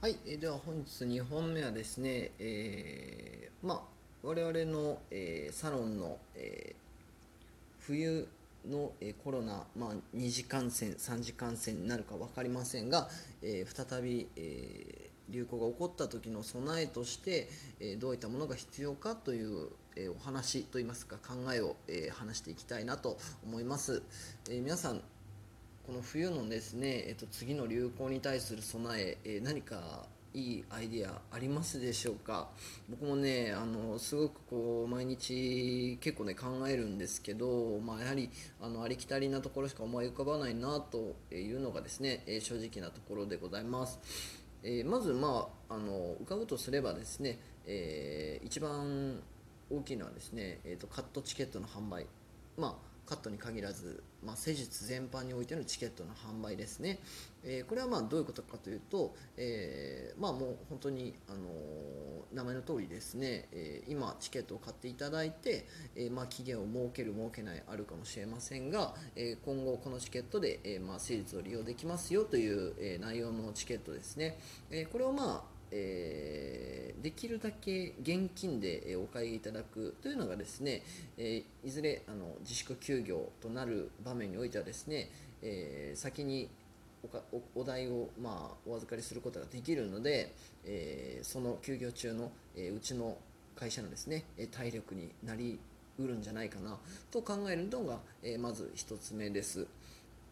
はい、えーでは本日2本目はですね、えーまあ我々の、えーサロンの、えー冬の、えーコロナ、まあ、2次感染3次感染になるか分かりませんが、えー再び、えー流行が起こった時の備えとして、えーどういったものが必要かという、えお話といいますか考えを、え話していきたいなと思います、え皆さんこの冬のですね、えっと、次の流行に対する備ええ何かいいアイディアありますでしょうか？僕もねあのすごくこう毎日結構ね考えるんですけど、まあ、やはりあのありきたりなところしか思い浮かばないなというのがですね、え正直なところでございます、えーまずまああの浮かぶとすればですね、えー一番大きいのはですね、えー、とカットチケットの販売。まあカットに限らず、まあ、施術全般においてのチケットの販売ですね、えーこれはまあどういうことかというと、えーまあもう本当に、あのー名前の通りですね、えー今チケットを買っていただいて、えーまあ期限を設ける設けないあるかもしれませんが、えー今後このチケットで、えーまあ施術を利用できますよという、えー内容のチケットですね、えーこれをまあえーできるだけ現金でお買いいただくというのがですね、えーいずれあの自粛休業となる場面においてはですね、えー先におかおお題を、まあ、お預かりすることができるので、えその休業中の、えうちの会社のですね体力になりうるんじゃないかなと考えるのが、えまず一つ目です。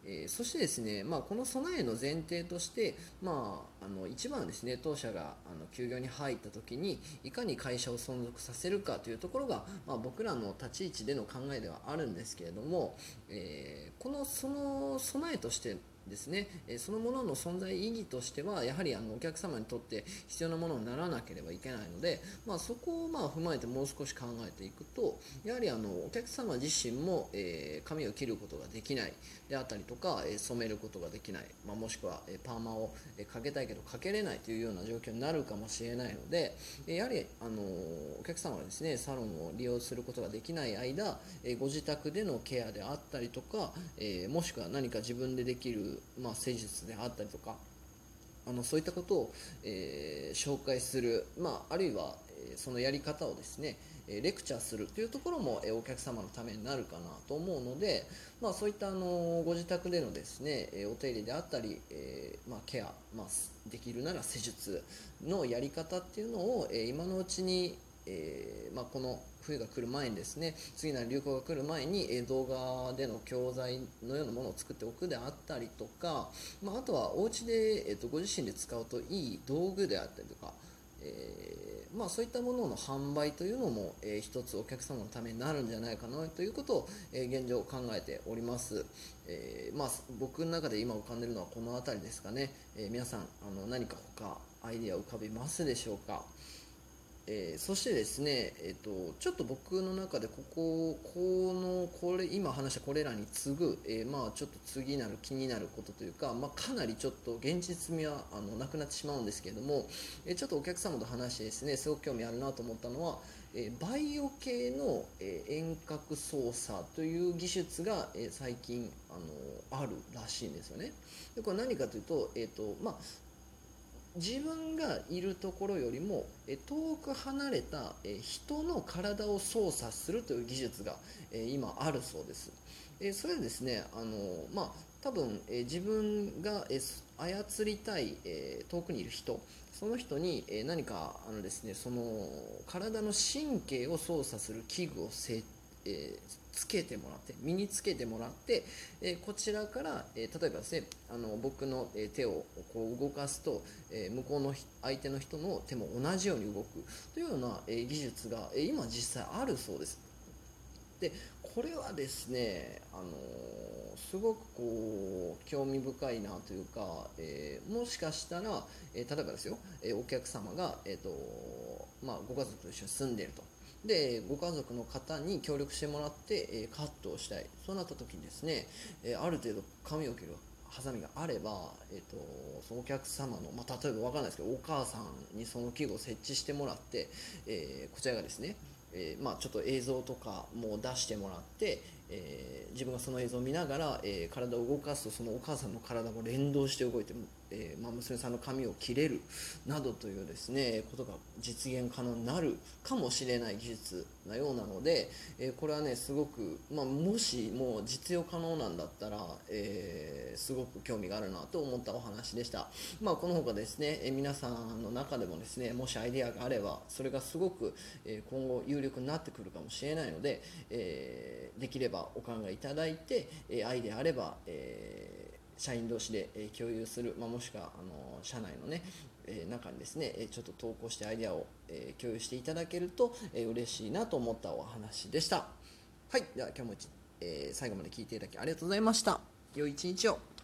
えーそしてですね、まあ、この備えの前提として、まあ、あの一番ですね当社があの休業に入った時にいかに会社を存続させるかというところが、まあ、僕らの立ち位置での考えではあるんですけれども、えーこのその備えとしてですね、えそのものの存在意義としてはやはりあのお客様にとって必要なものにならなければいけないので、まあ、そこをまあ踏まえてもう少し考えていくとやはりあのお客様自身も、えー髪を切ることができないであったりとか、え染めることができない、まあ、もしくは、えパーマを、かけたいけどかけれないというような状況になるかもしれないので、えやはりあのお客様がですねサロンを利用することができない間、えご自宅でのケアであったりとか、えもしくは何か自分でできる、まあ、施術であったりとかあのそういったことを、えー紹介する、まあ、あるいは、えーそのやり方をですねえーレクチャーするというところも、えお客様のためになるかなと思うので、まあ、そういったあのご自宅でのですねえお手入れであったり、えまあ、ケア、まあ、できるなら施術のやり方っていうのを、え今のうちに、えーまあ、この冬が来る前にですね次なる流行が来る前に、え動画での教材のようなものを作っておくであったりとか、まあ、あとはお家で、えー、とご自身で使うといい道具であったりとか、えーまあ、そういったものの販売というのも、えー一つお客様のためになるんじゃないかなということを、えー現状考えております、えまあ、僕の中で今浮かんでるのはこの辺りですかね、え皆さんあの何か他アイデア浮かびますでしょうか？えーそしてですね、えー、とちょっと僕の中でこここのこれ今話したこれらに次ぐ、えーまあ、ちょっと次なる気になることというか、まあ、かなりちょっと現実味はあのなくなってしまうんですけれども、えーちょっとお客様と話してですねすごく興味あるなと思ったのは、えーバイオ系の、えー遠隔操作という技術が、えー最近あのあるらしいんですよね。でこれ何かというと,、えーとまあ自分がいるところよりも遠く離れた人の体を操作するという技術が今あるそうです。それはですねあの、まあ、多分自分が操りたい遠くにいる人その人に何かあのですねその体の神経を操作する器具をせ、えーつけてもらって身につけてもらって、えーこちらから、えー例えばですねあの僕の、手をこう動かすと、えー向こうの相手の人の手も同じように動くというような、えー技術が、えー今実際あるそうです。でこれはですね、あのすごくこう興味深いなというか、えーもしかしたら、えー例えばですよ、えーお客様が、えーとまあ、ご家族と一緒に住んでいると。でご家族の方に協力してもらって、えカットをしたい。そうなった時にですね、えある程度髪を切るハサミがあれば、えー、とそのお客様の、まあ、例えば分かんないですけどお母さんにその器具を設置してもらって、えーこちらがですね、えーまあ、ちょっと映像とかも出してもらって、えー、自分がその映像を見ながら、えー、体を動かすとそのお母さんの体も連動して動いて、えー、まあ、娘さんの髪を切れるなどというですねことが実現可能になるかもしれない技術なようなので、えこれはねすごく、まあ、もしもう実用可能なんだったら、えすごく興味があるなと思ったお話でした、まあ、この他ですね、え皆さんの中でもですねもしアイデアがあればそれがすごく、え今後有力になってくるかもしれないので、えできればお考えいただいて、えアイデアあれば、え社員同士で共有する、まあ、もしくはあの社内のね、え中にですねちょっと投稿してアイデアを、え共有していただけると、え嬉しいなと思ったお話でした。はい。では今日も、え最後まで聞いていただきありがとうございました。良い一日を。